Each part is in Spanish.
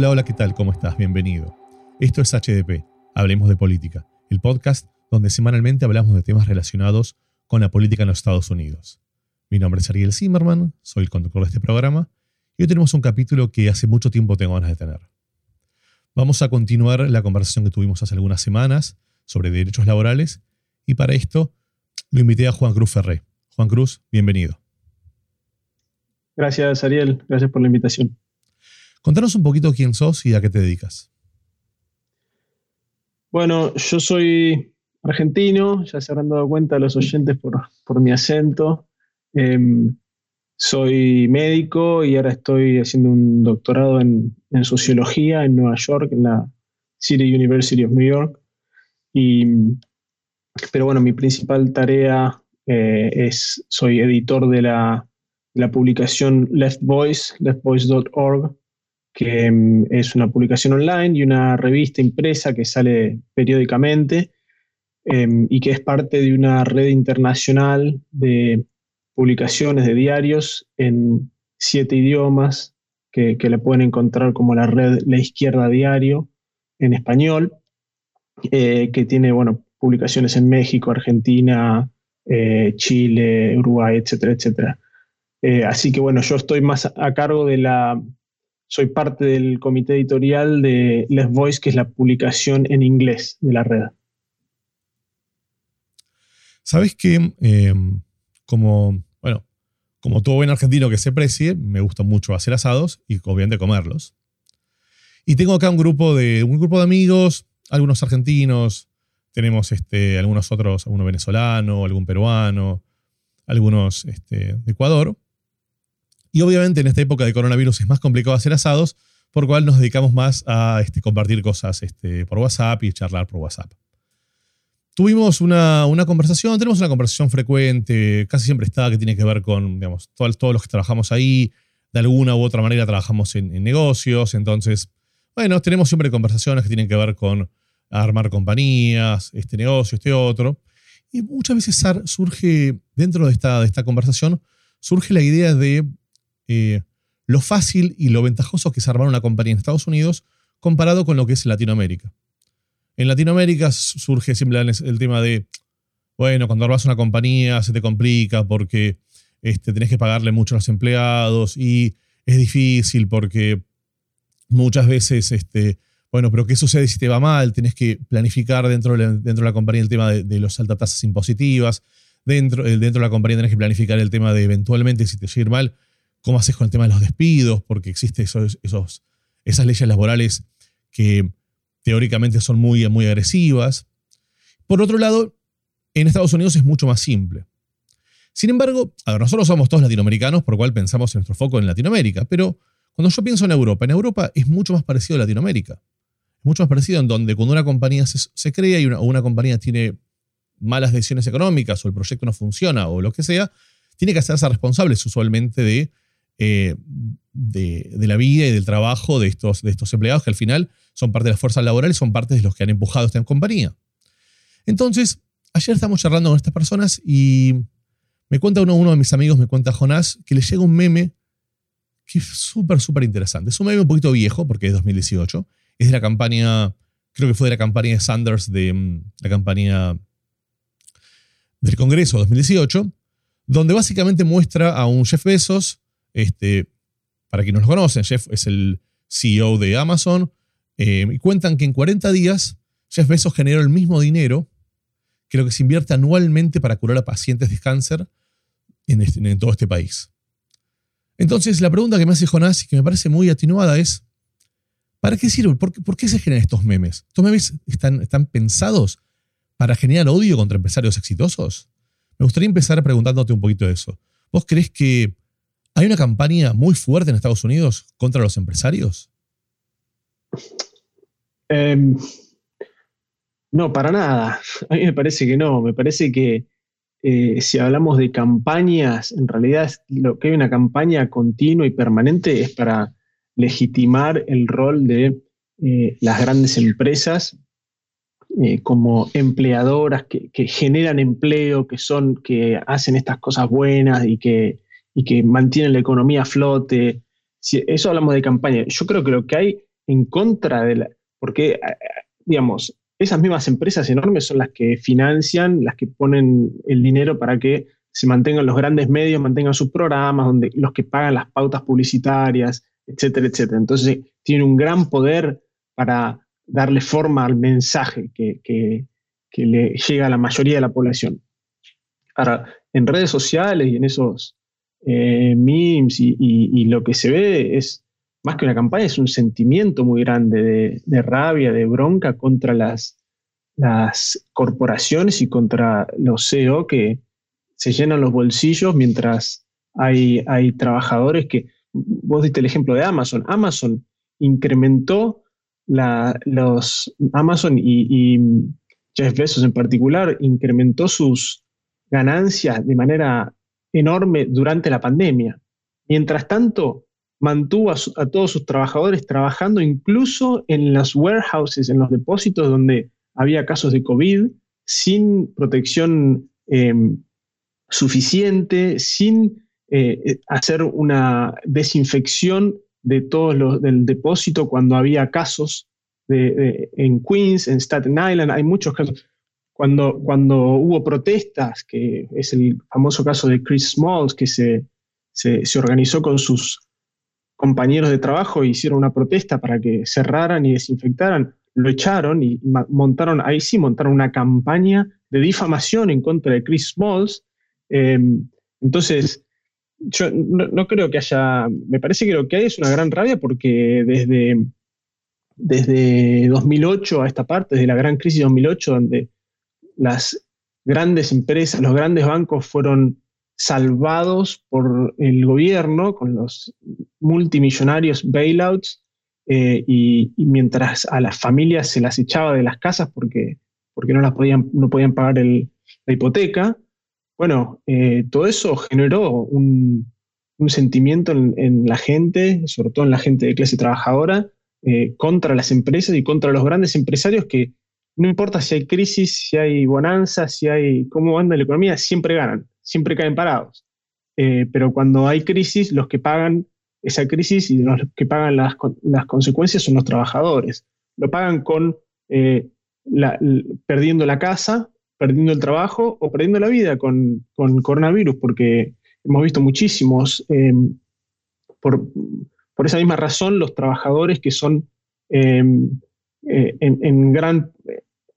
Hola, hola, ¿qué tal? ¿Cómo estás? Bienvenido. Esto es HDP, Hablemos de Política, el podcast donde semanalmente hablamos de temas relacionados con la política en los Estados Unidos. Mi nombre es Ariel Zimmerman, soy el conductor de este programa, y hoy tenemos un capítulo que hace mucho tiempo tengo ganas de tener. Vamos a continuar la conversación que tuvimos hace algunas semanas sobre derechos laborales, y para esto lo invité a Juan Cruz Ferré. Juan Cruz, bienvenido. Gracias, Ariel. Gracias por la invitación. Contanos un poquito quién sos y a qué te dedicas. Bueno, yo soy argentino, ya se habrán dado cuenta los oyentes por, mi acento. Em, soy médico y ahora estoy haciendo un doctorado en, sociología en Nueva York, en la City University of New York. Y, pero bueno, mi principal tarea eh, es, soy editor de la, de la publicación Left Voice, leftvoice.org, que mm, es una publicación online y una revista impresa que sale periódicamente em, y que es parte de una red internacional de publicaciones de diarios en siete idiomas que, que la pueden encontrar como la red La Izquierda Diario en español, eh, que tiene bueno, publicaciones en México, Argentina, eh, Chile, Uruguay, etcétera, etcétera. Eh, así que bueno, yo estoy más a cargo de la, soy parte del comité editorial de Les Voice, que es la publicación en inglés de la red. Sabes que, eh, como, bueno, como todo buen argentino que se precie, me gusta mucho hacer asados y obviamente comerlos. Y tengo acá un grupo de, un grupo de amigos, algunos argentinos, tenemos este, algunos otros, alguno venezolano, algún peruano, algunos este, de Ecuador. Y obviamente en esta época de coronavirus es más complicado hacer asados, por lo cual nos dedicamos más a este, compartir cosas este, por WhatsApp y charlar por WhatsApp. Tuvimos una, conversación, tenemos una conversación frecuente, casi siempre está, que tiene que ver con, digamos, todos, todos los que trabajamos ahí, de alguna u otra manera trabajamos en, en negocios, entonces, bueno, tenemos siempre conversaciones que tienen que ver con armar compañías, este negocio, este otro. Y muchas veces surge, dentro de esta, de esta conversación, surge la idea de eh, lo fácil y lo ventajoso que es armar una compañía en Estados Unidos comparado con lo que es Latinoamérica. En Latinoamérica surge siempre el tema de, bueno, cuando armas una compañía se te complica porque este, tenés que pagarle mucho a los empleados y es difícil porque muchas veces, este, bueno, pero ¿qué sucede si te va mal? Tienes que planificar dentro de la, dentro de la compañía el tema de, las altas tasas impositivas. Dentro, eh, dentro de la compañía tenés que planificar el tema de eventualmente si te llega mal, cómo haces con el tema de los despidos, porque existen esos, esas leyes laborales que teóricamente son muy, muy agresivas. Por otro lado, en Estados Unidos es mucho más simple. Sin embargo, nosotros somos todos latinoamericanos, por lo cual pensamos en nuestro foco en Latinoamérica, pero cuando yo pienso en Europa, en Europa es mucho más parecido a Latinoamérica. Es mucho más parecido en donde cuando una compañía se, crea y una, una compañía tiene malas decisiones económicas o el proyecto no funciona o lo que sea, tiene que hacerse responsable usualmente de eh, de, la vida y del trabajo de estos, de estos empleados que al final son parte de las fuerzas laborales, son parte de los que han empujado esta compañía. Entonces, ayer estamos charlando con estas personas y me cuenta uno, uno de mis amigos, me cuenta Jonás, que le llega un meme que es súper, súper interesante. Es un meme un poquito viejo porque es 2018. Es de la campaña, creo que fue de la campaña de Sanders, de mm, la campaña del Congreso 2018, donde básicamente muestra a un Jeff Bezos este, para quienes no lo conocen, Jeff es el CEO de Amazon. Eh, y cuentan que en 40 días Jeff Bezos generó el mismo dinero que lo que se invierte anualmente para curar a pacientes de cáncer en, este, todo este país. Entonces, la pregunta que me hace Jonás y que me parece muy atenuada es, ¿para qué sirve? ¿Por, qué se generan estos memes? ¿Estos memes están, están pensados para generar odio contra empresarios exitosos? Me gustaría empezar preguntándote un poquito de eso. ¿Vos crees que ¿Hay una campaña muy fuerte en Estados Unidos contra los empresarios? Em, no, para nada. A mí me parece que no. Me parece que eh, si hablamos de campañas, en realidad lo que hay una campaña continua y permanente es para legitimar el rol de eh, las grandes empresas eh, como empleadoras que, que, generan empleo, que son, que hacen estas cosas buenas y que y que mantienen la economía a flote. Eso hablamos de campaña. Yo creo que lo que hay en contra de la... Porque, eh, digamos, esas mismas empresas enormes son las que financian, las que ponen el dinero para que se mantengan los grandes medios, mantengan sus programas, donde, los que pagan las pautas publicitarias, etcétera, etcétera. Entonces, tiene un gran poder para darle forma al mensaje que, le llega a la mayoría de la población. Ahora, en redes sociales y en esos eh, memes y, lo que se ve es, más que una campaña, es un sentimiento muy grande de, rabia, de bronca contra las, corporaciones y contra los CEO que se llenan los bolsillos mientras hay, hay trabajadores que, vos diste el ejemplo de Amazon, Amazon incrementó los Amazon y, Jeff Bezos en particular incrementó sus ganancias de manera enorme durante la pandemia. Mientras tanto, mantuvo a, todos sus trabajadores trabajando incluso en los warehouses, en los depósitos donde había casos de COVID, sin protección em, suficiente, sin eh, hacer una desinfección de todos los del depósito cuando había casos en Queens, en Staten Island, hay muchos casos. Cuando, hubo protestas, que es el famoso caso de Chris Smalls, que se, se, organizó con sus compañeros de trabajo e hicieron una protesta para que cerraran y desinfectaran, lo echaron y montaron, ahí sí montaron una campaña de difamación en contra de Chris Smalls. Em, entonces, yo no, creo que haya, me parece que lo que hay es una gran rabia porque desde, desde 2008 a esta parte, desde la gran crisis de 2008, donde las grandes empresas, los grandes bancos fueron salvados por el gobierno con los multimillonarios bailouts eh, y, mientras a las familias se las echaba de las casas porque, porque no, las podían, no podían pagar la hipoteca, bueno, eh, todo eso generó un, sentimiento en, la gente, sobre todo en la gente de clase trabajadora, eh, contra las empresas y contra los grandes empresarios que no importa si hay crisis, si hay bonanza, si hay cómo anda la economía, siempre ganan, siempre caen parados. Eh, pero cuando hay crisis, los que pagan esa crisis y los que pagan las, consecuencias son los trabajadores. Lo pagan con perdiendo la casa perdiendo el trabajo o perdiendo la vida con, coronavirus, porque hemos visto muchísimos, em, por, esa misma razón, los trabajadores que son eh, en, gran,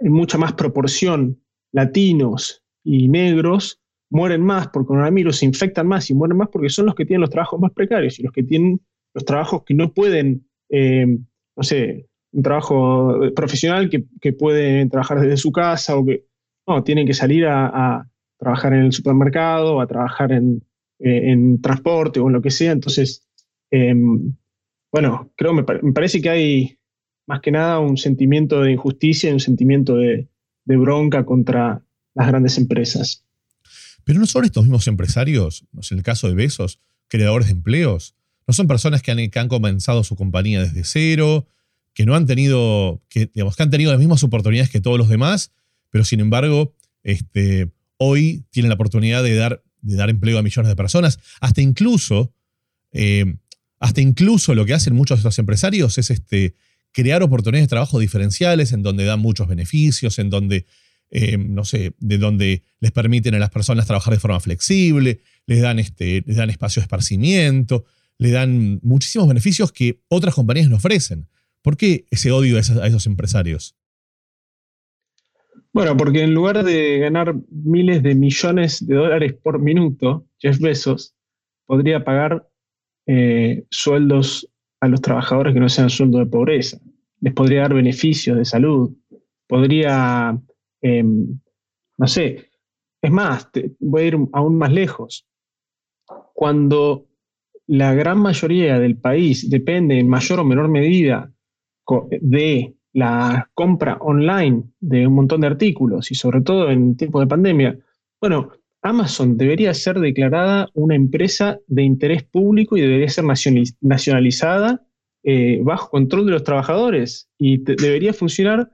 en mucha más proporción latinos y negros, mueren más por coronavirus, se infectan más y mueren más porque son los que tienen los trabajos más precarios y los que tienen los trabajos que no pueden, em, no sé, un trabajo profesional que, que puede trabajar desde su casa o que no, tienen que salir a, trabajar en el supermercado, a trabajar en, eh, transporte o en lo que sea. Entonces, em, bueno, creo, me, me, parece que hay más que nada un sentimiento de injusticia y un sentimiento de, bronca contra las grandes empresas. Pero no son estos mismos empresarios, en el caso de Besos, creadores de empleos, no son personas que han, que han comenzado su compañía desde cero, que no han tenido, que, digamos, que han tenido las mismas oportunidades que todos los demás pero sin embargo, este, hoy tienen la oportunidad de dar, de dar empleo a millones de personas. Hasta incluso, eh, hasta incluso lo que hacen muchos de estos empresarios es este, crear oportunidades de trabajo diferenciales en donde dan muchos beneficios, en donde, eh, no sé, de donde les permiten a las personas trabajar de forma flexible, les dan, este, les dan espacio de esparcimiento, le dan muchísimos beneficios que otras compañías no ofrecen. ¿Por qué ese odio a esos empresarios? Bueno, porque en lugar de ganar miles de millones de dólares por minuto, Jeff Bezos podría pagar eh, sueldos a los trabajadores que no sean sueldos de pobreza. Les podría dar beneficios de salud. Podría, em, no sé, es más, voy a ir aún más lejos. Cuando la gran mayoría del país depende en mayor o menor medida de la compra online de un montón de artículos y sobre todo en tiempo de pandemia, bueno, Amazon debería ser declarada una empresa de interés público y debería ser nacionalizada eh, bajo control de los trabajadores y debería funcionar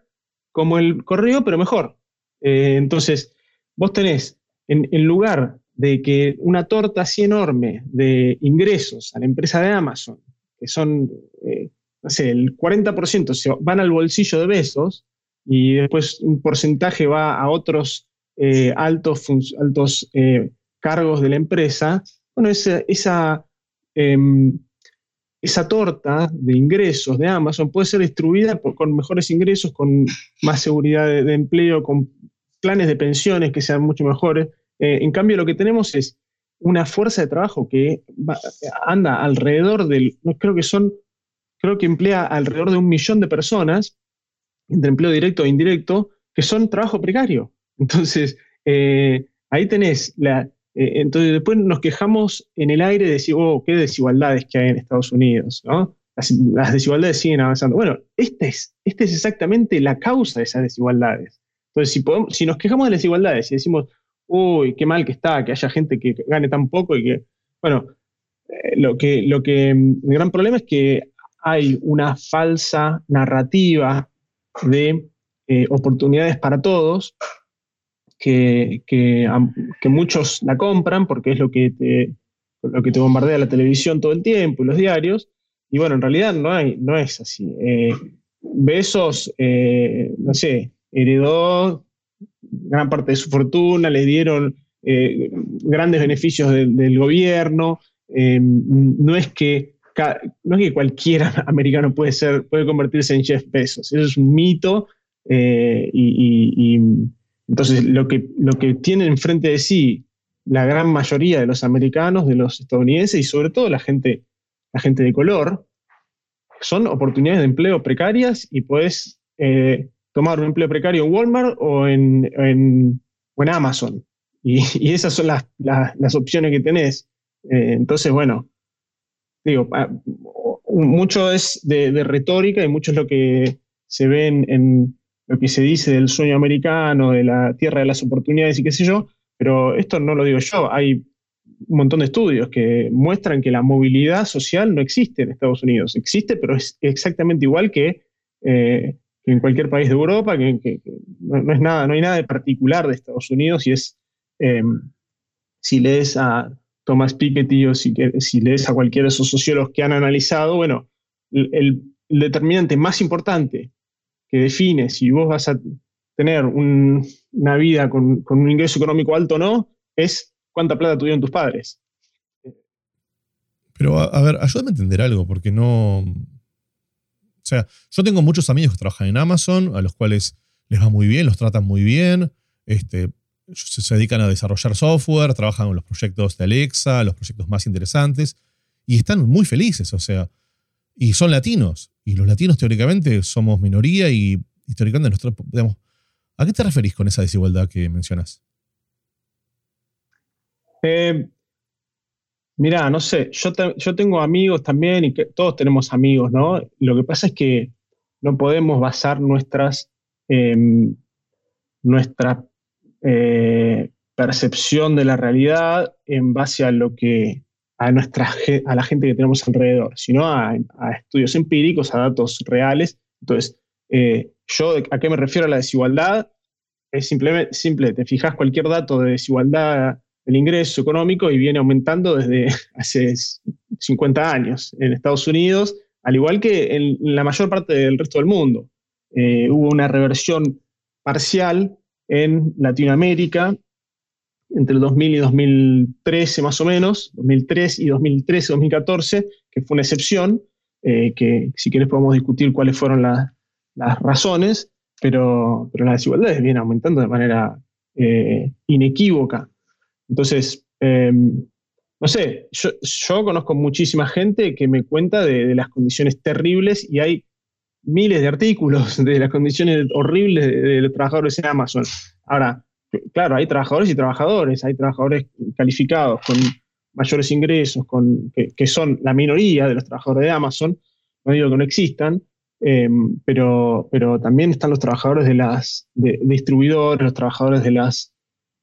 como el correo, pero mejor. Eh, entonces, vos tenés, en, lugar de que una torta así enorme de ingresos a la empresa de Amazon, que son eh, no sé, el 40% se van al bolsillo de Besos y después un porcentaje va a otros eh, altos, altos eh, cargos de la empresa, bueno, esa, esa, em, esa, torta de ingresos de Amazon puede ser distribuida con mejores ingresos, con más seguridad de, empleo, con planes de pensiones que sean mucho mejores. Eh, en cambio, lo que tenemos es una fuerza de trabajo que anda alrededor del, creo que son, creo que emplea alrededor de un millón de personas, entre empleo directo e indirecto, que son trabajo precario. Entonces, eh, ahí tenés la... Eh, entonces después nos quejamos en el aire de decir, oh, qué desigualdades que hay en Estados Unidos, ¿no? Las, desigualdades siguen avanzando. Bueno, esta es, esta es exactamente la causa de esas desigualdades. Entonces, si, podemos, si nos quejamos de las desigualdades y decimos, uy, qué mal que está, que haya gente que gane tan poco y que, bueno, eh, lo que, lo que, el gran problema es que hay una falsa narrativa de oportunidades para todos que, que, muchos la compran porque es lo que, te, lo que te bombardea la televisión todo el tiempo y los diarios. Y bueno, en realidad no, hay, no es así. Eh, Besos, eh, no sé, heredó gran parte de su fortuna, le dieron eh, grandes beneficios del gobierno. no, es que, no es que cualquier americano puede, ser, puede convertirse en Jeff Bezos. Eso es un mito y entonces, lo que, lo que tienen enfrente de sí la gran mayoría de los americanos, de los estadounidenses y sobre todo la gente, la gente de color, son oportunidades de empleo precarias y puedes eh, tomar un empleo precario en Walmart o en, en, Amazon. Y, esas son las, las, opciones que tenés. Eh, entonces, bueno, digo, mucho es de, retórica y mucho es lo que se ve en, lo que se dice del sueño americano, de la tierra de las oportunidades y qué sé yo, pero esto no lo digo yo, hay un montón de estudios que muestran que la movilidad social no existe en Estados Unidos. Existe, pero es exactamente igual que, eh, en cualquier país de Europa, que, no, es nada, no hay nada de particular de Estados Unidos y es, eh, si lees a Thomas Piketty o si, si, lees a cualquiera de esos sociólogos que han analizado, bueno, el determinante más importante que define si vos vas a tener una vida con, un ingreso económico alto o no, es cuánta plata tuvieron tus padres. Pero, a, ver, ayúdame a entender algo, porque no... O sea, yo tengo muchos amigos que trabajan en Amazon, a los cuales les va muy bien, los tratan muy bien, este, se, dedican a desarrollar software, trabajan en los proyectos de Alexa, los proyectos más interesantes, y están muy felices, o sea, y son latinos. Y los latinos teóricamente somos minoría y históricamente nosotros, digamos, ¿a qué te referís con esa desigualdad que mencionas? Eh, mirá, no sé, yo, yo, tengo amigos también y que todos tenemos amigos, ¿no? Lo que pasa es que no podemos basar nuestras, em, nuestra eh, percepción de la realidad en base a lo que a, nuestra, a la gente que tenemos alrededor, sino a, estudios empíricos, a datos reales. Entonces, eh, yo a qué me refiero a la desigualdad es simplemente simple, te fijas cualquier dato de desigualdad del ingreso económico y viene aumentando desde hace 50 años en Estados Unidos, al igual que en la mayor parte del resto del mundo. Eh, hubo una reversión parcial en Latinoamérica entre el 2000 y 2013 más o menos, 2003 y 2013, 2014, que fue una excepción, eh, que si quieres podemos discutir cuáles fueron las razones, pero, pero las desigualdades vienen aumentando de manera eh, inequívoca. Entonces, em, no sé, yo, conozco muchísima gente que me cuenta de, las condiciones terribles y hay miles de artículos de las condiciones horribles de los trabajadores en Amazon. Ahora, claro, hay trabajadores y trabajadores, hay trabajadores calificados con mayores ingresos, con, que, son la minoría de los trabajadores de Amazon, no digo que no existan, em, pero, pero también están los trabajadores de las distribuidores, los trabajadores de las,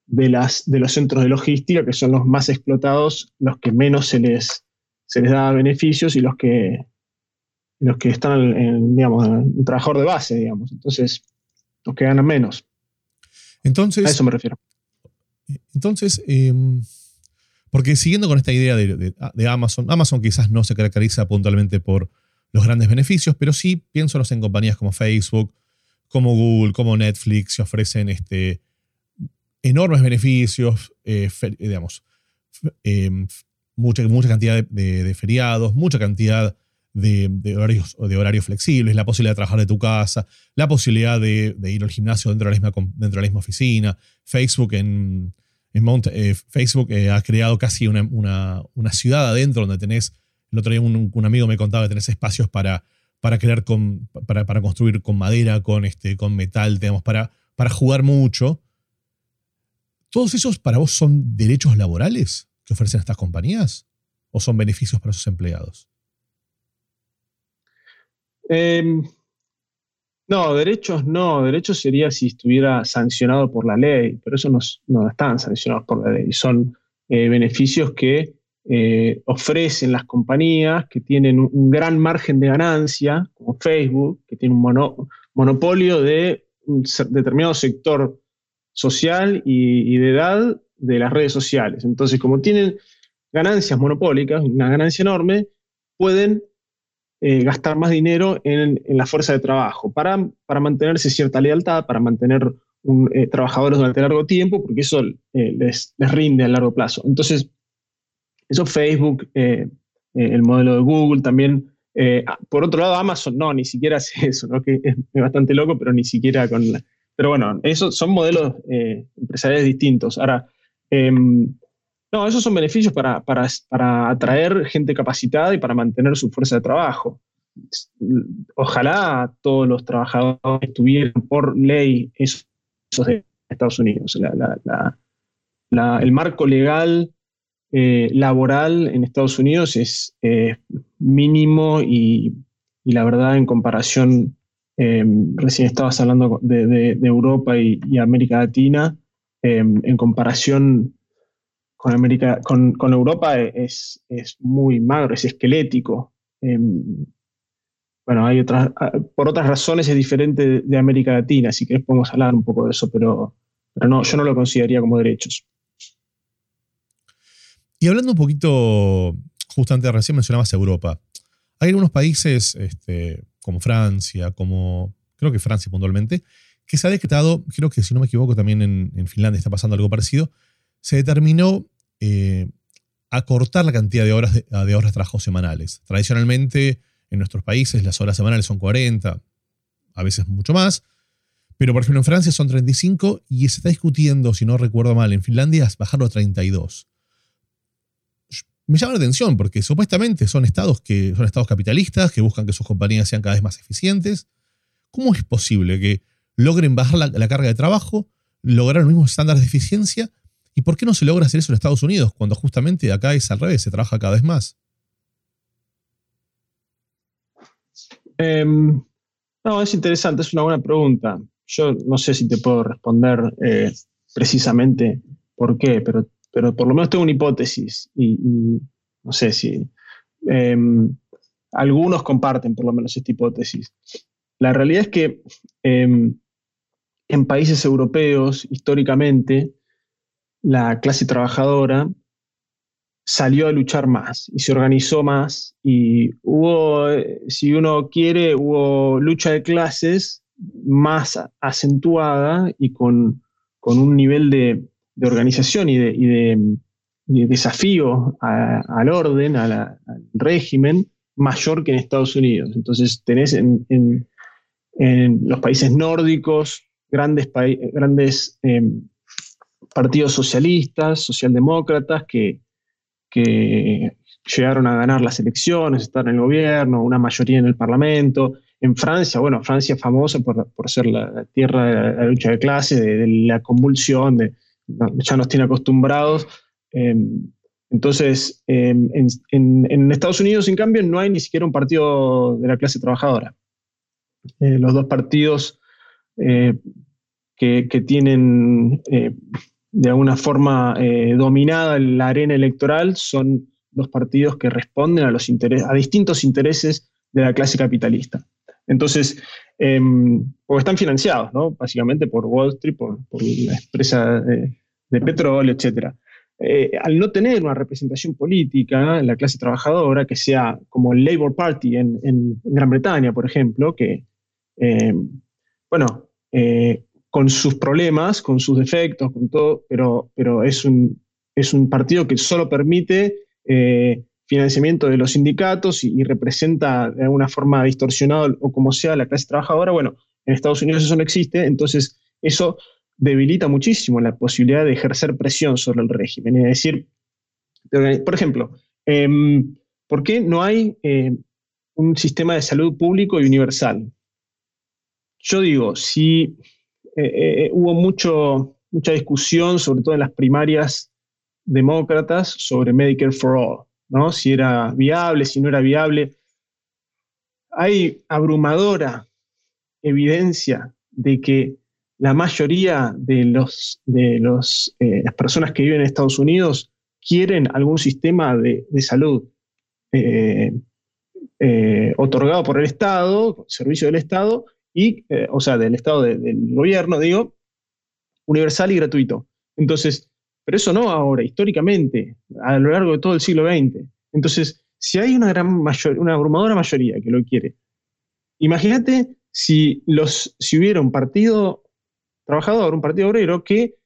de las de los centros de logística, que son los más explotados, los que menos se les, se les da beneficios y los que los que están en, digamos, en trabajador de base, digamos. Entonces, los que ganan menos. Entonces, a eso me refiero. Entonces, em, porque siguiendo con esta idea de, Amazon, Amazon quizás no se caracteriza puntualmente por, los grandes beneficios, pero sí pienso en compañías como Facebook, como Google, como Netflix, que ofrecen este, enormes beneficios, eh, digamos, eh, mucha, mucha cantidad de, feriados, mucha cantidad de, horarios, de horarios flexibles, la posibilidad de trabajar de tu casa, la posibilidad de, ir al gimnasio dentro de la misma, dentro de la misma oficina. Facebook en, eh, Facebook ha creado casi una, ciudad adentro donde tenés, el otro día un, amigo me contaba que tenés espacios para, para crear con, para, construir con madera, con, este, con metal, tenemos para, para jugar mucho. ¿Todos esos para vos son derechos laborales que ofrecen estas compañías? ¿O son beneficios para sus empleados? Em, no, derechos no. Derechos sería si estuviera sancionado por la ley, pero eso no, están sancionados por la ley. Son eh, beneficios que eh, ofrecen las compañías que tienen un, gran margen de ganancia, como Facebook, que tiene un monopolio de un determinado sector social y, de edad de las redes sociales. Entonces, como tienen ganancias monopólicas, una ganancia enorme, pueden eh, gastar más dinero en, la fuerza de trabajo para, para mantenerse cierta lealtad, para mantener eh, trabajadores durante largo tiempo, porque eso eh, les, les, rinde a largo plazo. Entonces, eso Facebook, el modelo de Google también. Ah, por otro lado, Amazon no, ni siquiera hace eso, ¿no? que es, bastante loco, pero ni siquiera con la, pero bueno, esos son modelos empresariales distintos. Ahora, em, no, esos son beneficios para, atraer gente capacitada y para mantener su fuerza de trabajo. Ojalá todos los trabajadores tuvieran por ley esos de Estados Unidos. el marco legal eh, laboral en Estados Unidos es mínimo y, y, la verdad en comparación Em, recién estabas hablando de, Europa y, América Latina. Em, en comparación con, América, con, Europa es, es, muy magro, es esquelético. Em, bueno, hay otras, por otras razones es diferente de, América Latina, así que podemos hablar un poco de eso, pero, pero no, yo no lo consideraría como derechos. Y hablando un poquito, justamente recién mencionabas Europa. Hay algunos países, este, como Francia, como creo que Francia puntualmente, que se ha decretado, creo que si no me equivoco también en, Finlandia está pasando algo parecido, se determinó eh, acortar la cantidad de horas de, horas de trabajo semanales. Tradicionalmente en nuestros países las horas semanales son 40, a veces mucho más, pero por ejemplo en Francia son 35 y se está discutiendo, si no recuerdo mal, en Finlandia bajarlo a 32 me llama la atención porque supuestamente son estados que son estados capitalistas que buscan que sus compañías sean cada vez más eficientes. ¿Cómo es posible que logren bajar la, carga de trabajo, lograr los mismos estándares de eficiencia? ¿Y por qué no se logra hacer eso en Estados Unidos cuando justamente acá es al revés, se trabaja cada vez más? Em, no, es interesante, es una buena pregunta. Yo no sé si te puedo responder eh, precisamente por qué, pero pero por lo menos tengo una hipótesis y, no sé si em, algunos comparten por lo menos esta hipótesis. La realidad es que em, en países europeos, históricamente, la clase trabajadora salió a luchar más y se organizó más y hubo, si uno quiere, hubo lucha de clases más acentuada y con un nivel de, de organización y de, desafío al orden, al régimen, mayor que en Estados Unidos. Entonces tenés en, los países nórdicos grandes, grandes em, partidos socialistas, socialdemócratas, que, que llegaron a ganar las elecciones, estar en el gobierno, una mayoría en el Parlamento. En Francia, bueno, Francia es famosa por, ser la, tierra de la, lucha de clase, de la convulsión, de, ya nos tiene acostumbrados. Em, entonces, em, en, Estados Unidos, en cambio, no hay ni siquiera un partido de la clase trabajadora. Eh, los dos partidos eh, que, tienen eh, de alguna forma dominada la arena electoral son dos partidos que responden a, los a distintos intereses de la clase capitalista. Entonces, em, porque están financiados, ¿no? Básicamente por Wall Street, por, la empresa de, petróleo, etc. eh, al no tener una representación política en la clase trabajadora, que sea como el Labour Party en, Gran Bretaña, por ejemplo, que, eh, bueno, eh, con sus problemas, con sus defectos, con todo, pero, pero es, un, es un partido que solo permite financiamiento de los sindicatos y, representa de alguna forma distorsionado o como sea la clase trabajadora. Bueno, en Estados Unidos eso no existe, entonces eso debilita muchísimo la posibilidad de ejercer presión sobre el régimen. Es decir, por ejemplo, em, ¿por qué no hay eh, un sistema de salud público y universal? Yo digo, si eh, eh, hubo mucho, mucha discusión, sobre todo en las primarias demócratas, sobre Medicare for All, ¿no? si era viable, si no era viable. Hay abrumadora evidencia de que la mayoría de, los, de los, eh, las personas que viven en Estados Unidos quieren algún sistema de, salud eh, eh, otorgado por el Estado, servicio del Estado, y, o sea, del Estado del gobierno, digo, universal y gratuito. Entonces, pero eso no ahora, históricamente, a lo largo de todo el siglo XX. Entonces, si hay una gran mayor, una abrumadora mayoría que lo quiere, imagínate si, los, si hubiera un partido trabajador, un partido obrero, que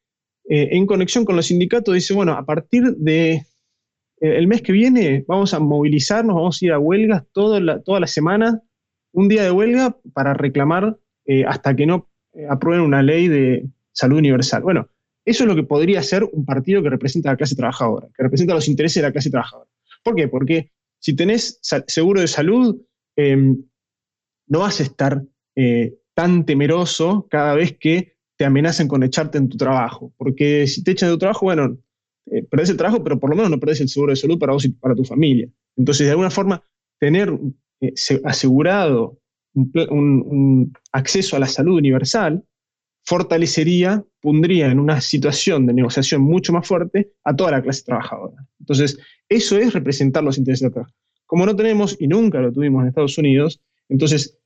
eh, en conexión con los sindicatos dice, bueno, a partir de eh, el mes que viene vamos a movilizarnos, vamos a ir a huelgas toda la, toda la semana, un día de huelga para reclamar eh, hasta que no aprueben una ley de salud universal. Bueno, eso es lo que podría ser un partido que representa a la clase trabajadora, que representa los intereses de la clase trabajadora. ¿Por qué? Porque si tenés seguro de salud, em, no vas a estar tan temeroso cada vez que te amenacen con echarte en tu trabajo. Porque si te echan de tu trabajo, bueno, eh, perdés el trabajo, pero por lo menos no perdés el seguro de salud para vos y para tu familia. Entonces, de alguna forma, tener eh, asegurado un, acceso a la salud universal fortalecería, pondría en una situación de negociación mucho más fuerte a toda la clase trabajadora. Entonces, eso es representar los intereses de la trabajo. Como no tenemos y nunca lo tuvimos en Estados Unidos, entonces,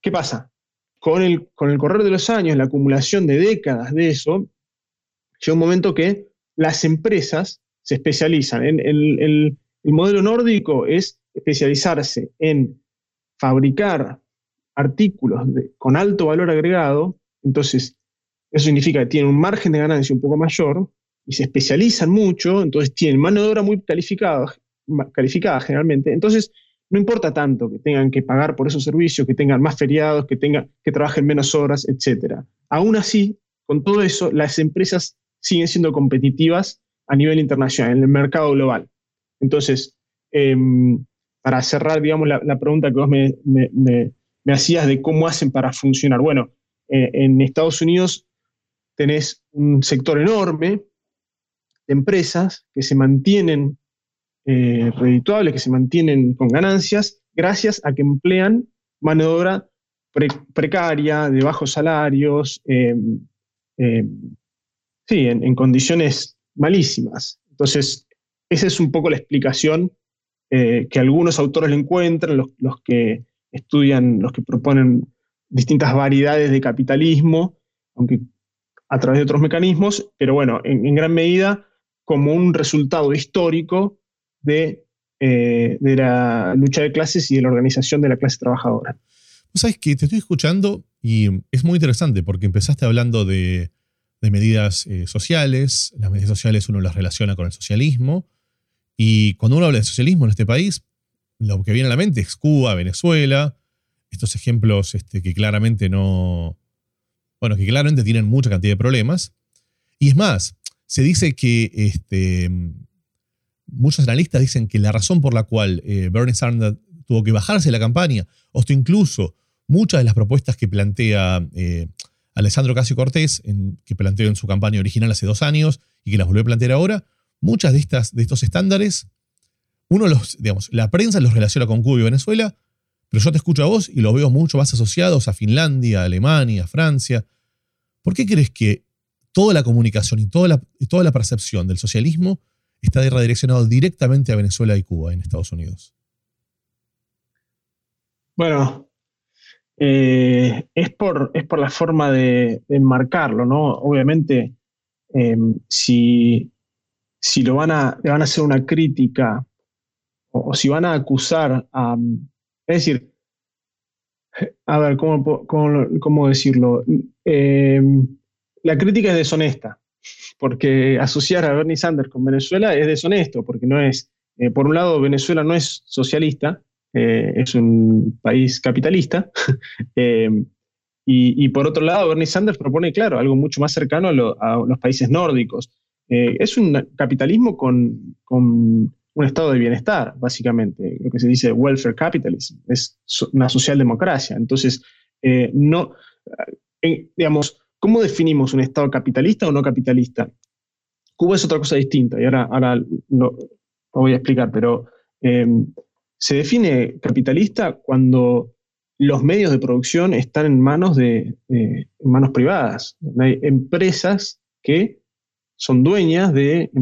¿qué pasa? con el, con el correr de los años, la acumulación de décadas de eso, llega un momento que las empresas se especializan. En, el, modelo nórdico es especializarse en fabricar artículos con alto valor agregado, entonces eso significa que tienen un margen de ganancia un poco mayor y se especializan mucho, entonces tienen mano de obra muy calificada, calificada generalmente, entonces no importa tanto que tengan que pagar por esos servicios, que tengan más feriados, que, tengan, que trabajen menos horas, etc. Aún así, con todo eso, las empresas siguen siendo competitivas a nivel internacional, en el mercado global. Entonces, em, para cerrar, digamos, la, pregunta que vos me, hacías de cómo hacen para funcionar. Bueno, eh, en Estados Unidos tenés un sector enorme de empresas que se mantienen eh, redituables, que se mantienen con ganancias, gracias a que emplean mano de obra precaria, de bajos salarios, em, em, sí, en, condiciones malísimas. Entonces, esa es un poco la explicación eh, que algunos autores le encuentran, los, que estudian, los que proponen distintas variedades de capitalismo, aunque a través de otros mecanismos, pero bueno, en gran medida como un resultado histórico de, eh, de la lucha de clases y de la organización de la clase trabajadora. Sabes que te estoy escuchando y es muy interesante porque empezaste hablando de, medidas eh, sociales, las medidas sociales uno las relaciona con el socialismo, y cuando uno habla de socialismo en este país, lo que viene a la mente es Cuba, Venezuela, estos ejemplos este, que claramente no, bueno, que claramente tienen mucha cantidad de problemas. Y es más, se dice que este, muchos analistas dicen que la razón por la cual eh, Bernie Sanders tuvo que bajarse de la campaña, o incluso muchas de las propuestas que plantea eh, Alessandro Casio Cortés, que planteó en su campaña original hace dos años y que las volvió a plantear ahora, muchas de, estas, de estos estándares, uno los, digamos, la prensa los relaciona con Cuba y Venezuela, pero yo te escucho a vos y los veo mucho más asociados a Finlandia, Alemania, Francia. ¿Por qué crees que toda la comunicación y toda la, toda la percepción del socialismo está redireccionado directamente a Venezuela y Cuba en Estados Unidos? Bueno, eh, es, por, es por la forma de, enmarcarlo, ¿no? Obviamente, em, si, si lo van a, le van a hacer una crítica o, si van a acusar a... Es decir, a ver, ¿cómo, cómo, decirlo? Em, la crítica es deshonesta, porque asociar a Bernie Sanders con Venezuela es deshonesto, porque no es, eh, por un lado, Venezuela no es socialista, eh, es un país capitalista, em, y, por otro lado, Bernie Sanders propone, claro, algo mucho más cercano a, los países nórdicos. Eh, es un capitalismo con, con un estado de bienestar, básicamente, lo que se dice welfare capitalism, es una socialdemocracia. Entonces, eh, no, eh, digamos, ¿cómo definimos un estado capitalista o no capitalista? Cuba es otra cosa distinta y ahora, ahora lo, voy a explicar, pero eh, se define capitalista cuando los medios de producción están en manos, de, en manos privadas, hay empresas que son dueñas de,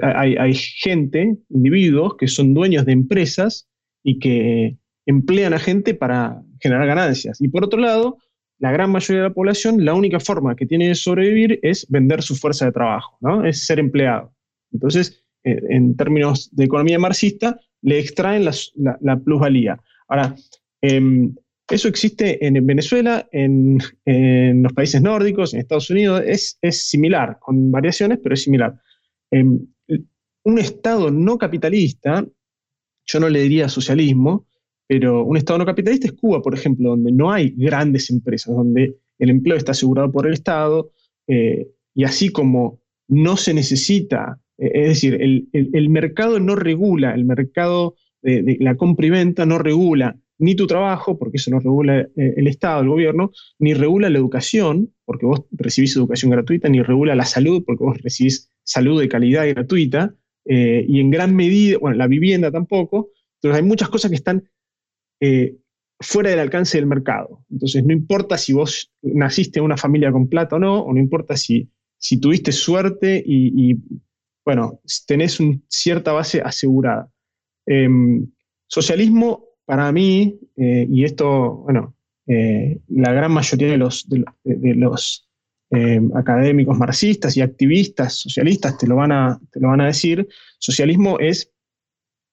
hay, gente, individuos que son dueños de empresas y que emplean a gente para generar ganancias. Y por otro lado, la gran mayoría de la población, la única forma que tiene de sobrevivir es vender su fuerza de trabajo, ¿no? es ser empleado. Entonces, eh, en términos de economía marxista, le extraen la, plusvalía. Ahora, em, eso existe en Venezuela, en, los países nórdicos, en Estados Unidos, es, similar, con variaciones, pero es similar. Em, un Estado no capitalista, yo no le diría socialismo, pero un Estado no capitalista es Cuba, por ejemplo, donde no hay grandes empresas, donde el empleo está asegurado por el Estado, eh, y así como no se necesita, eh, es decir, el, mercado no regula, el mercado de, de la compra y venta no regula ni tu trabajo, porque eso no regula eh, el Estado, el gobierno, ni regula la educación, porque vos recibís educación gratuita, ni regula la salud, porque vos recibís salud de calidad y gratuita, eh, y en gran medida, bueno, la vivienda tampoco, entonces hay muchas cosas que están eh, fuera del alcance del mercado. Entonces no importa si vos naciste en una familia con plata o no, o no importa si, si tuviste suerte y, bueno, tenés una cierta base asegurada. Em, socialismo para mí, eh, y esto, bueno, eh, la gran mayoría de los, eh, académicos marxistas y activistas socialistas te lo, van a, decir, socialismo es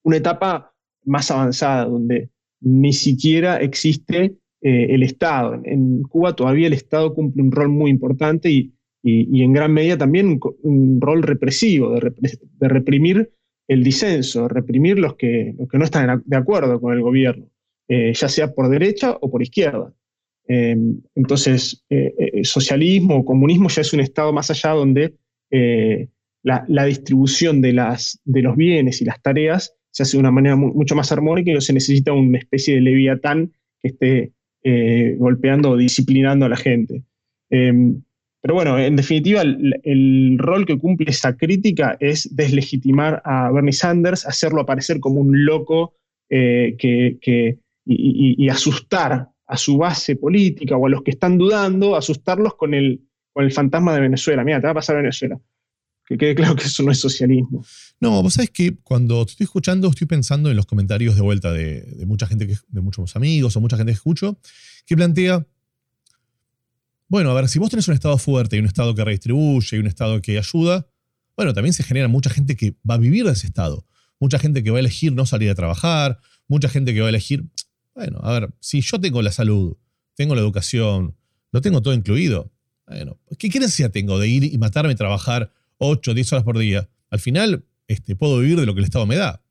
una etapa más avanzada, donde ni siquiera existe el Estado. En Cuba todavía el Estado cumple un rol muy importante y, en gran medida también un, rol represivo, de reprimir el disenso, reprimir los que, los que no están de acuerdo con el gobierno, eh, ya sea por derecha o por izquierda. Eh, entonces, eh, socialismo o comunismo ya es un estado más allá donde la, distribución de, las, de los bienes y las tareas se hace de una manera mucho más armónica y no se necesita una especie de leviatán que esté golpeando o disciplinando a la gente. Pero bueno, en definitiva, el, rol que cumple esa crítica es deslegitimar a Bernie Sanders, hacerlo aparecer como un loco eh, que, y, asustar a su base política o a los que están dudando, asustarlos con el, con el fantasma de Venezuela. Mira, te va a pasar Venezuela. Que quede claro que eso no es socialismo. No, vos sabés que cuando te estoy escuchando, estoy pensando en los comentarios de vuelta de, de mucha gente, que, de muchos amigos o mucha gente que escucho, que plantea bueno, a ver, si vos tenés un Estado fuerte y un Estado que redistribuye y un Estado que ayuda, bueno, también se genera mucha gente que va a vivir de ese Estado. Mucha gente que va a elegir no salir a trabajar, mucha gente que va a elegir, bueno, a ver, si yo tengo la salud, tengo la educación, lo tengo todo incluido, bueno, ¿qué, necesidad tengo de ir y matarme a trabajar 8 o 10 horas por día? Al final, este, puedo vivir de lo que el Estado me da.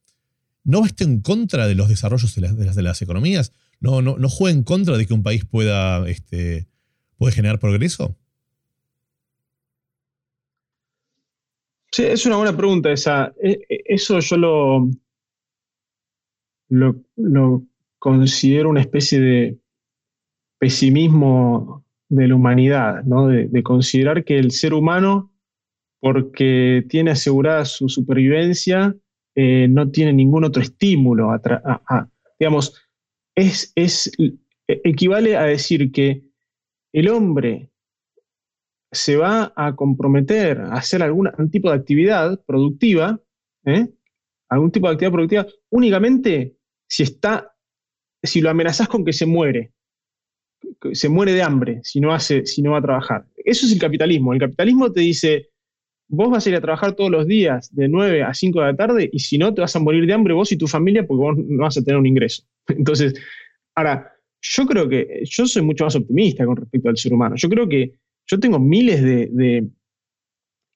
¿No esté en contra de los desarrollos de las, de las, economías? ¿No, no, no juega en contra de que un país pueda este, ¿Puede generar progreso? Sí, es una buena pregunta esa. E, e, eso yo lo, lo, considero una especie de pesimismo de la humanidad, ¿no? de, considerar que el ser humano, porque tiene asegurada su supervivencia, eh, no tiene ningún otro estímulo. digamos, es, es, equivale a decir que el hombre se va a comprometer a hacer algún tipo de actividad productiva, ¿eh? algún tipo de actividad productiva, únicamente si está, si lo amenazás con que se muere, se muere de hambre si no, hace, si no va a trabajar. Eso es el capitalismo. El capitalismo te dice, vos vas a ir a trabajar todos los días de 9 a 5 de la tarde y si no, te vas a morir de hambre vos y tu familia porque vos no vas a tener un ingreso. Entonces, ahora, yo creo que yo soy mucho más optimista con respecto al ser humano. Yo creo que yo tengo miles de,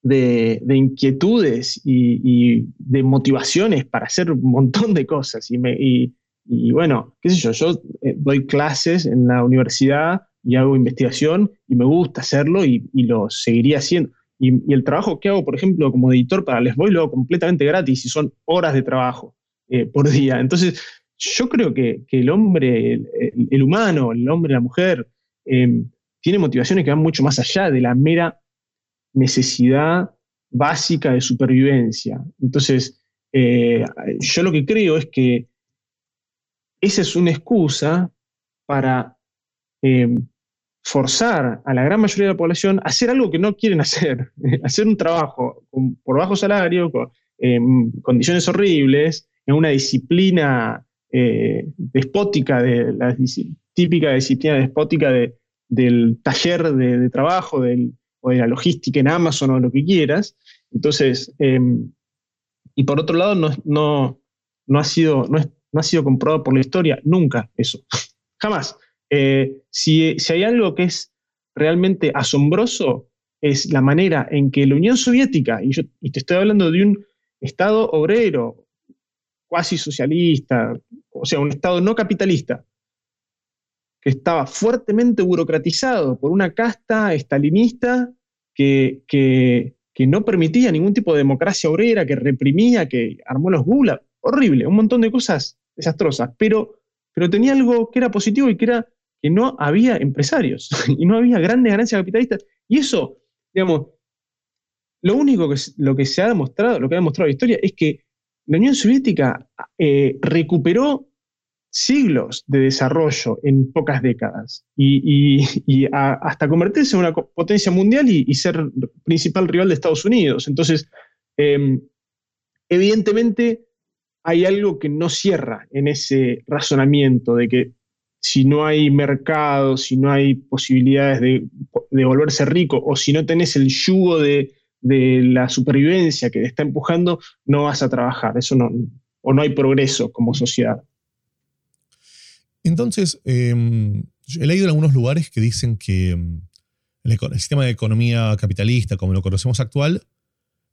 de, inquietudes y, de motivaciones para hacer un montón de cosas. Y, bueno, qué sé yo, yo eh, doy clases en la universidad y hago investigación y me gusta hacerlo y, lo seguiría haciendo. Y, el trabajo que hago, por ejemplo, como editor para Les Voy, lo hago completamente gratis y son horas de trabajo eh, por día. Entonces, yo creo que, el hombre, el, humano, el hombre, la mujer, em, tiene motivaciones que van mucho más allá de la mera necesidad básica de supervivencia. Entonces, eh, yo lo que creo es que esa es una excusa para em, forzar a la gran mayoría de la población a hacer algo que no quieren hacer, hacer un trabajo por bajo salario, con em, condiciones horribles, en una disciplina eh, despótica, de la típica disciplina despótica del taller de, trabajo o de la logística en Amazon o lo que quieras. Entonces, em, y por otro lado, no, no, ha sido, no, ha sido comprobado por la historia nunca eso. Jamás. Eh, si, si hay algo que es realmente asombroso, es la manera en que la Unión Soviética, y, yo, y te estoy hablando de un Estado obrero, cuasi socialista, o sea, un Estado no capitalista, que estaba fuertemente burocratizado por una casta estalinista que, que, no permitía ningún tipo de democracia obrera, que reprimía, que armó los gulag, horrible, un montón de cosas desastrosas, pero, pero tenía algo que era positivo y que era que no había empresarios y no había grandes ganancias capitalistas. Y eso, digamos, lo único que, lo que se ha demostrado, lo que ha demostrado la historia, es que la Unión Soviética eh, recuperó siglos de desarrollo en pocas décadas y, hasta convertirse en una potencia mundial y, ser principal rival de Estados Unidos. Entonces, em, evidentemente hay algo que no cierra en ese razonamiento de que si no hay mercado, si no hay posibilidades de, volverse rico o si no tenés el yugo de, de la supervivencia que te está empujando, no vas a trabajar. Eso no, o no hay progreso como sociedad. Entonces, em, he leído en algunos lugares que dicen que em, el, sistema de economía capitalista, como lo conocemos actual,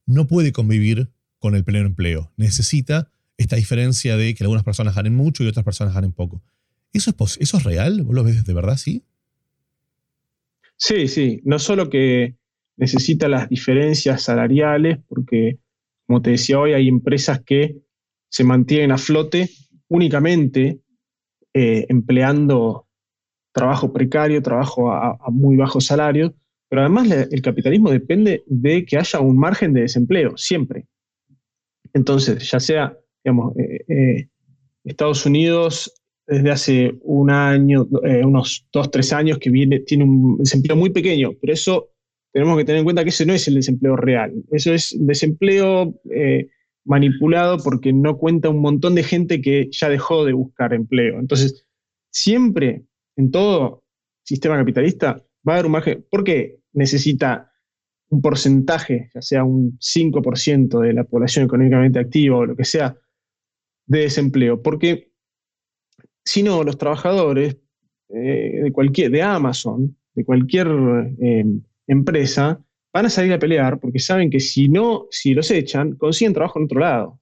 no puede convivir con el pleno empleo. Necesita esta diferencia de que algunas personas ganen mucho y otras personas ganen poco. ¿Eso es, ¿Eso es real? ¿Vos lo ves de verdad así? Sí, sí. No solo que necesita las diferencias salariales, porque, como te decía hoy, hay empresas que se mantienen a flote únicamente eh, empleando trabajo precario, trabajo a, muy bajo salario, pero además el capitalismo depende de que haya un margen de desempleo, siempre. Entonces, ya sea, digamos, eh, eh, Estados Unidos desde hace un año, unos dos, tres años que viene, tiene un desempleo muy pequeño, pero eso tenemos que tener en cuenta que ese no es el desempleo real. Eso es desempleo manipulado porque no cuenta un montón de gente que ya dejó de buscar empleo. Entonces, siempre en todo sistema capitalista va a haber un margen. ¿Por qué necesita un porcentaje, ya sea un 5% de la población económicamente activa o lo que sea, de desempleo? Porque si no, los trabajadores eh, de cualquier, de Amazon, de cualquier eh, empresa van a salir a pelear porque saben que si no, si los echan, consiguen trabajo en otro lado.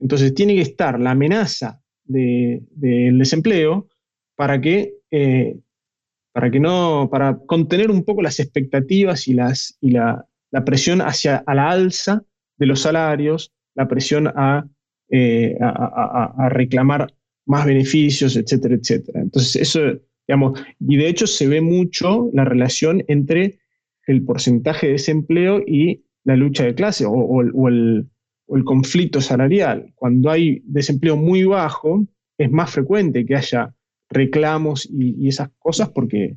Entonces tiene que estar la amenaza del desempleo para que, eh, para que no, para contener un poco las expectativas y, las, y la, presión hacia a la alza de los salarios, la presión eh, a, a, reclamar más beneficios, etcétera, etcétera. Entonces, eso, digamos, y de hecho se ve mucho la relación entre el porcentaje de desempleo y la lucha de clase o, el, conflicto salarial. Cuando hay desempleo muy bajo, es más frecuente que haya reclamos y, esas cosas porque,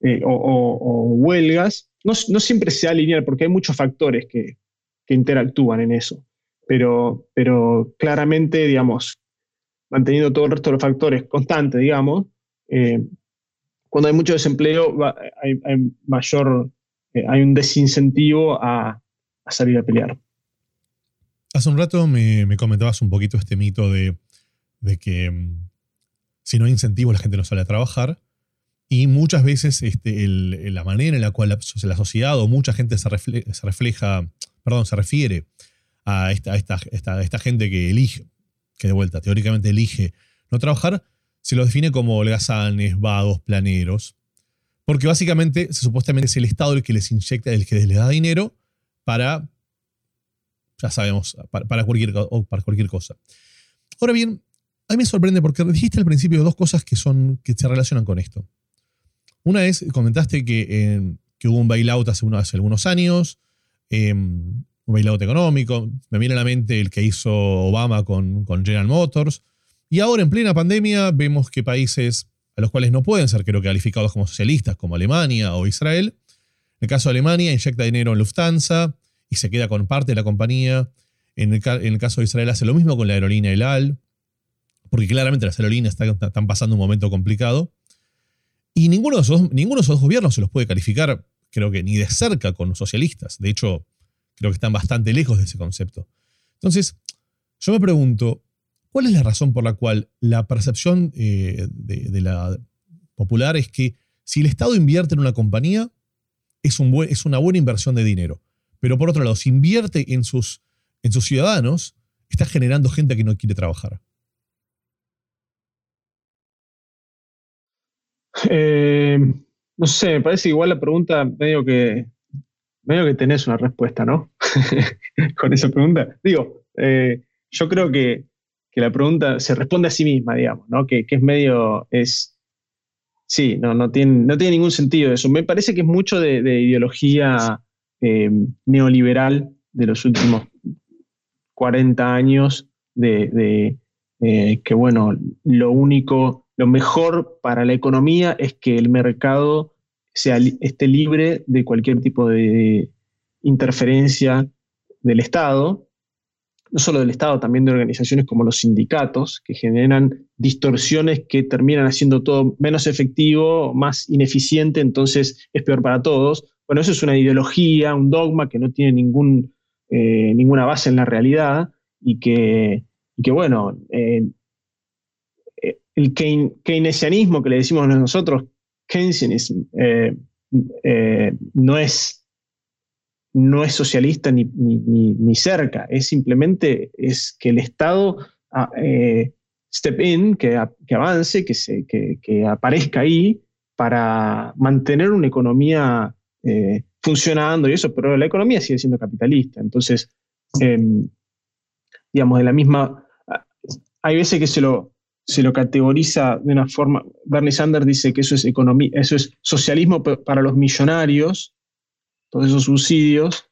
eh, o, huelgas. No, siempre se da lineal porque hay muchos factores que, interactúan en eso. Pero, pero claramente, digamos, manteniendo todo el resto de los factores constantes, digamos, eh, cuando hay mucho desempleo hay mayor eh, hay un desincentivo a, salir a pelear. Hace un rato me, comentabas un poquito este mito de, que mm, si no hay incentivos la gente no sale a trabajar. Y muchas veces este, la manera en la cual la, sociedad o mucha gente se, refleja, perdón, se refiere a esta, gente que elige, que de vuelta teóricamente elige no trabajar, se lo define como holgazanes, vagos, planeros. Porque básicamente, supuestamente es el Estado el que les inyecta, el que les da dinero para, ya sabemos, para, cualquier, para cualquier cosa. Ahora bien, a mí me sorprende porque dijiste al principio dos cosas que, son, que se relacionan con esto. Una es, comentaste que, que hubo un bailout hace, hace algunos años, em, un bailout económico. Me viene a la mente el que hizo Obama con General Motors. Y ahora, en plena pandemia, vemos que países a los cuales no pueden ser, creo que, calificados como socialistas, como Alemania o Israel. En el caso de Alemania, inyecta dinero en Lufthansa y se queda con parte de la compañía. En el, caso de Israel, hace lo mismo con la aerolínea El Al, porque claramente las aerolíneas están pasando un momento complicado. Y ninguno de, esos, ninguno de esos gobiernos se los puede calificar, creo que ni de cerca con socialistas. De hecho, creo que están bastante lejos de ese concepto. Entonces, yo me pregunto, ¿cuál es la razón por la cual la percepción eh, de, la popular es que si el Estado invierte en una compañía, es, un es una buena inversión de dinero? Pero por otro lado, si invierte en sus, en sus ciudadanos, está generando gente que no quiere trabajar. Eh, no sé, me parece igual la pregunta medio que, medio que tenés una respuesta, ¿no? Con esa pregunta. Digo, eh, yo creo que, la pregunta se responde a sí misma, digamos, ¿no? Que, es medio, es, sí, no, no, tiene, no tiene ningún sentido eso. Me parece que es mucho de, ideología eh, neoliberal de los últimos 40 años, de, que, bueno, lo único lo mejor para la economía es que el mercado sea, esté libre de cualquier tipo de interferencia del Estado, no solo del Estado, también de organizaciones como los sindicatos, que generan distorsiones que terminan haciendo todo menos efectivo, más ineficiente, entonces es peor para todos. Bueno, eso es una ideología, un dogma que no tiene ningún, eh, ninguna base en la realidad y que, que bueno, eh, el keynesianismo que le decimos nosotros, keynesianismo, eh, eh, no, es, no es socialista ni, ni, cerca, es simplemente es que el Estado ah, eh, step in, que, que avance, que, se, que, aparezca ahí para mantener una economía funcionando y eso, pero la economía sigue siendo capitalista. Entonces, em, digamos, de la misma, hay veces que se lo, se lo categoriza de una forma, Bernie Sanders dice que eso es economía, eso es socialismo para los millonarios, todos esos subsidios,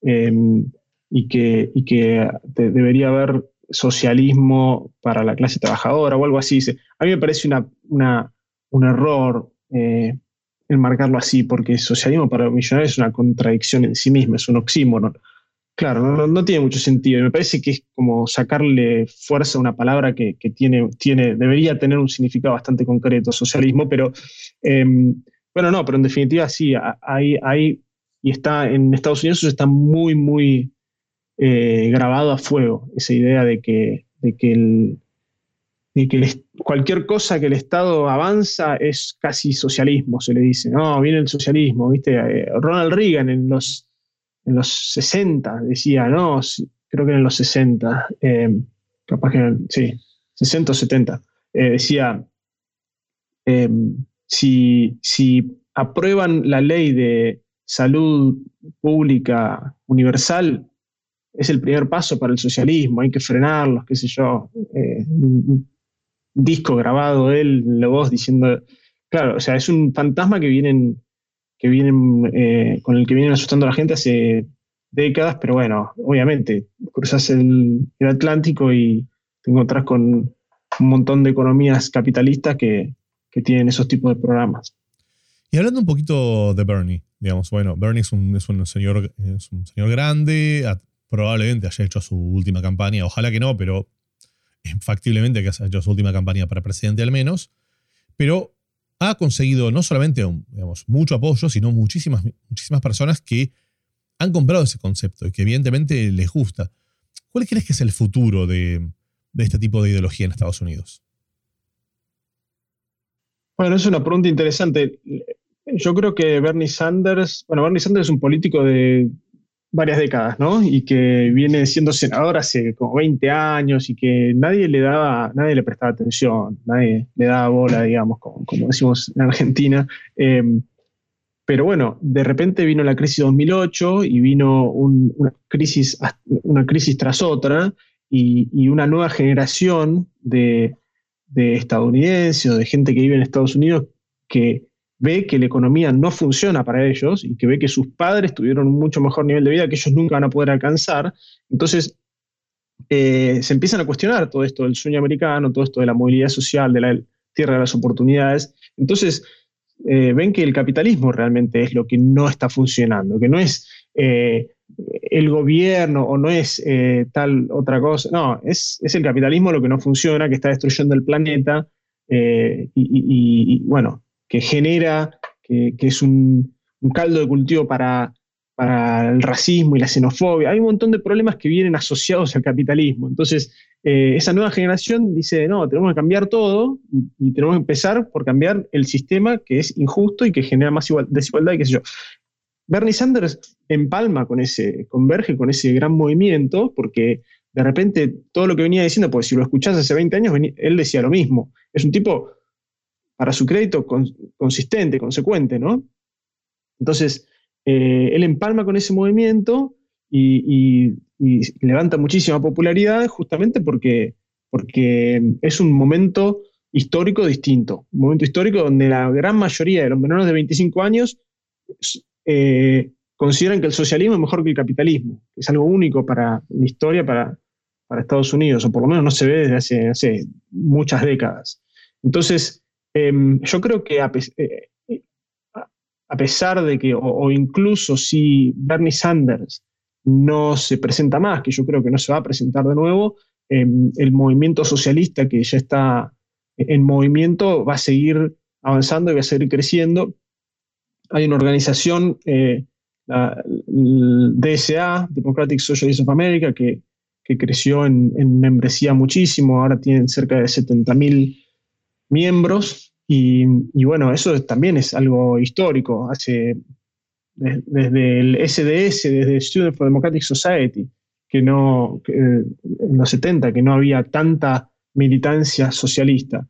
em, y que, y que debería haber socialismo para la clase trabajadora o algo así. A mí me parece una, un error eh, enmarcarlo así, porque socialismo para los millonarios es una contradicción en sí misma, es un oxímoron. Claro, no, tiene mucho sentido. Me parece que es como sacarle fuerza a una palabra que, tiene, tiene, debería tener un significado bastante concreto, socialismo, pero em, bueno, no, pero en definitiva sí, hay, y está en Estados Unidos está muy, muy eh, grabado a fuego, esa idea de que, de que, el, que cualquier cosa que el Estado avanza es casi socialismo, se le dice. No, viene el socialismo, ¿viste? Eh, Ronald Reagan en los en los 60, decía, ¿no? Creo que en los 60, eh, capaz que, sí, 60 o 70, eh, decía, si, si aprueban la ley de salud pública universal, es el primer paso para el socialismo, hay que frenarlos, qué sé yo. un disco grabado él, la voz diciendo, claro, o sea, es un fantasma que vienen que vienen, eh, con el que vienen asustando a la gente hace décadas, pero bueno, obviamente, cruzas el, Atlántico y te encontrás con un montón de economías capitalistas que, tienen esos tipos de programas. Y hablando un poquito de Bernie, digamos, bueno, Bernie es un, señor, es un señor grande, probablemente haya hecho su última campaña, ojalá que no, pero factiblemente que haya hecho su última campaña para presidente al menos, pero ha conseguido no solamente digamos, mucho apoyo, sino muchísimas, muchísimas personas que han comprado ese concepto y que evidentemente les gusta. ¿Cuál crees que es el futuro de, este tipo de ideología en Estados Unidos? Bueno, es una pregunta interesante. Yo creo que Bernie Sanders, bueno, Bernie Sanders es un político de varias décadas, ¿no? Y que viene siendo senador hace como 20 años y que nadie le daba, nadie le prestaba atención, nadie le daba bola, digamos, como, decimos en Argentina. Eh, pero bueno, de repente vino la crisis 2008 y vino una, crisis, una crisis tras otra y, una nueva generación de, de estadounidenses o de gente que vive en Estados Unidos que ve que la economía no funciona para ellos y que ve que sus padres tuvieron un mucho mejor nivel de vida que ellos nunca van a poder alcanzar. Entonces, eh, se empiezan a cuestionar todo esto del sueño americano, todo esto de la movilidad social, de la tierra de las oportunidades. Entonces, eh, ven que el capitalismo realmente es lo que no está funcionando, que no es eh, el gobierno o no es tal otra cosa, no, es, es, el capitalismo lo que no funciona, que está destruyendo el planeta y, bueno, que genera, que, es un, caldo de cultivo para, para el racismo y la xenofobia. Hay un montón de problemas que vienen asociados al capitalismo. Entonces, eh, esa nueva generación dice, no, tenemos que cambiar todo y, tenemos que empezar por cambiar el sistema que es injusto y que genera más desigualdad y qué sé yo. Bernie Sanders empalma con ese, converge con ese gran movimiento, porque de repente todo lo que venía diciendo, pues si lo escuchás hace 20 años, él decía lo mismo. Es un tipo para su crédito consistente, consecuente, ¿no? Entonces, eh, él empalma con ese movimiento y, levanta muchísima popularidad justamente porque, porque es un momento histórico distinto, un momento histórico donde la gran mayoría de los menores de 25 años eh, consideran que el socialismo es mejor que el capitalismo, es algo único para la historia, para, para Estados Unidos, o por lo menos no se ve desde hace, muchas décadas. Entonces, Em, yo creo que eh, a, pesar de que, o, incluso si Bernie Sanders no se presenta más, que yo creo que no se va a presentar de nuevo, em, el movimiento socialista que ya está en movimiento va a seguir avanzando y va a seguir creciendo. Hay una organización, eh, la, DSA, Democratic Socialists of America, que, creció en, en, membresía muchísimo, ahora tienen cerca de 70.000 miembros. Y, bueno, eso también es algo histórico. Hace, desde el SDS, desde Student for Democratic Society, que no, en los 70, que no había tanta militancia socialista.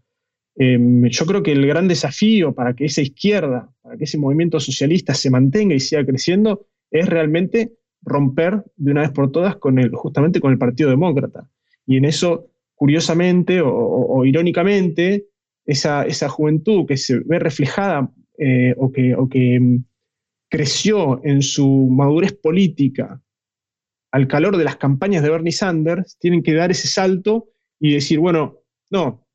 Em, yo creo que el gran desafío para que esa izquierda, para que ese movimiento socialista se mantenga y siga creciendo, es realmente romper de una vez por todas con el, justamente con el Partido Demócrata. Y en eso, curiosamente o irónicamente, esa, juventud que se ve reflejada eh, o, que, mm, creció en su madurez política al calor de las campañas de Bernie Sanders, tienen que dar ese salto y decir, bueno, no,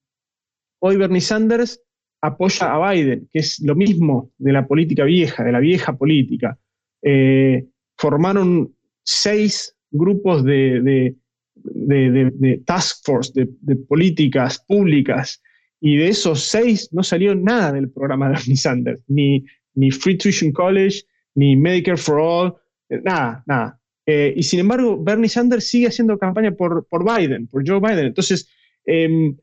hoy Bernie Sanders apoya a Biden, que es lo mismo de la política vieja, de la vieja política. Eh, formaron seis grupos de, task force, de, políticas públicas y de esos seis no salió nada del programa de Bernie Sanders, ni, ni Free Tuition College, ni Medicare for All, eh, nada, nada. Eh, y sin embargo, Bernie Sanders sigue haciendo campaña por, por Biden, por Joe Biden. Entonces, em,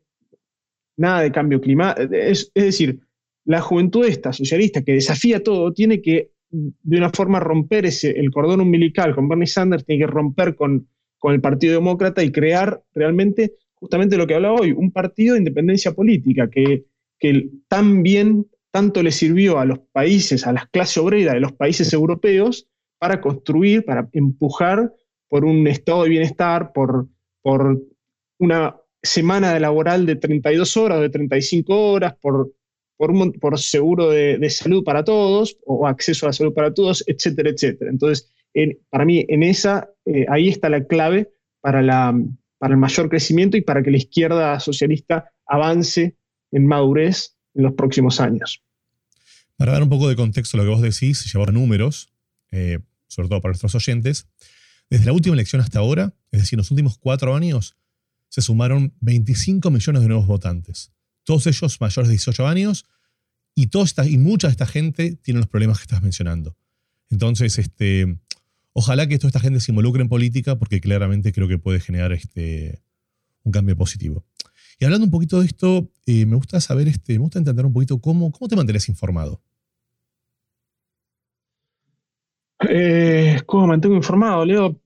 nada de cambio climático. Es, decir, la juventud esta, socialista, que desafía todo, tiene que de una forma romper ese, el cordón umbilical con Bernie Sanders, tiene que romper con, con el Partido Demócrata y crear realmente justamente lo que hablaba hoy, un partido de independencia política que, que tan bien, tanto le sirvió a los países, a las clases obreras de los países europeos para construir, para empujar por un estado de bienestar, por, por una semana laboral de 32 horas o de 35 horas, por, por, seguro de, salud para todos o acceso a la salud para todos, etcétera, etcétera. Entonces, para mí, en esa, eh, ahí está la clave para la, para el mayor crecimiento y para que la izquierda socialista avance en madurez en los próximos años. Para dar un poco de contexto a lo que vos decís, llevar números, eh, sobre todo para nuestros oyentes, desde la última elección hasta ahora, es decir, los últimos cuatro años, se sumaron 25 millones de nuevos votantes. Todos ellos mayores de 18 años y, y mucha de esta gente tiene los problemas que estás mencionando. Entonces, este, Ojalá que toda esta gente se involucre en política porque claramente creo que puede generar este, un cambio positivo. Y hablando un poquito de esto, eh, me gusta saber, este, me gusta entender un poquito cómo, cómo te mantienes informado. Eh, ¿Cómo mantengo informado? Leo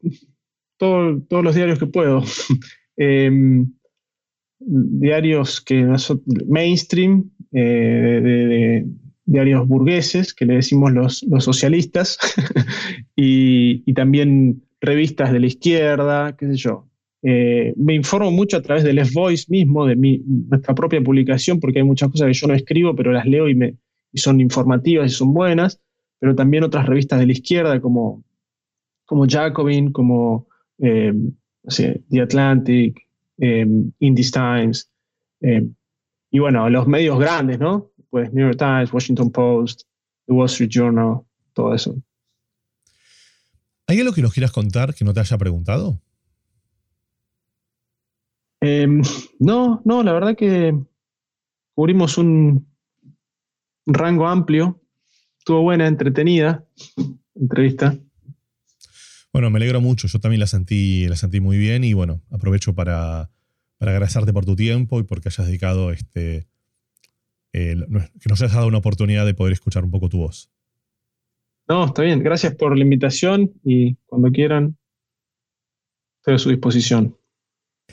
todos los diarios que puedo. Em, diarios que mainstream, eh, de, diarios burgueses, que le decimos los, socialistas, y, también revistas de la izquierda, qué sé yo. Eh, me informo mucho a través del Les Voice mismo, de nuestra propia publicación, porque hay muchas cosas que yo no escribo, pero las leo y, me, y son informativas y son buenas, pero también otras revistas de la izquierda como, como Jacobin, como eh, The Atlantic, eh, Indies Times, eh, y bueno, los medios grandes, ¿no? Pues New York Times, Washington Post, The Wall Street Journal, todo eso. ¿Hay algo que nos quieras contar que no te haya preguntado? Em, no, no, la verdad que cubrimos un, un rango amplio. Estuvo buena, entretenida entrevista. Bueno, me alegro mucho. Yo también la sentí, la sentí muy bien y bueno, aprovecho para, agradecerte por tu tiempo y porque hayas dedicado este. que nos hayas dado una oportunidad de poder escuchar un poco tu voz. No, está bien. Gracias por la invitación y cuando quieran, estoy a su disposición.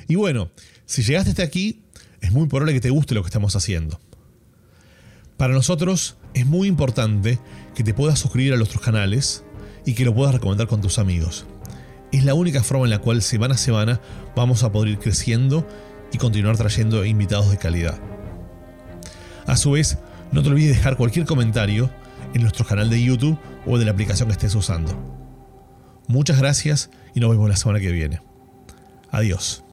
Y bueno, si llegaste hasta aquí, es muy probable que te guste lo que estamos haciendo. Para nosotros es muy importante que te puedas suscribir a nuestros canales y que lo puedas recomendar con tus amigos. Es la única forma en la cual semana a semana vamos a poder ir creciendo y continuar trayendo invitados de calidad. A su vez, no te olvides dejar cualquier comentario en nuestro canal de YouTube o de la aplicación que estés usando. Muchas gracias y nos vemos la semana que viene. Adiós.